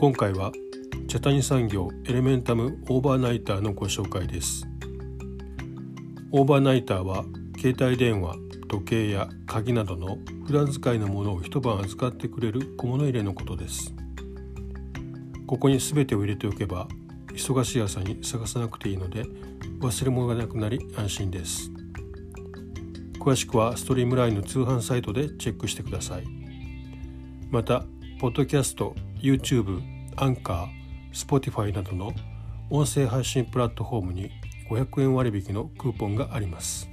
今回は茶谷産業エレメンタムオーバーナイターのご紹介です。オーバーナイターは携帯電話時計や鍵などの普段使いのものを一晩預かってくれる小物入れのことです。ここに全てを入れておけば忙しい朝に探さなくていいので忘れ物がなくなり安心です。詳しくはストリームラインの通販サイトでチェックしてください。またポッドキャスト YouTube、アンカー、Spotify などの音声配信プラットフォームに500円割引のクーポンがあります。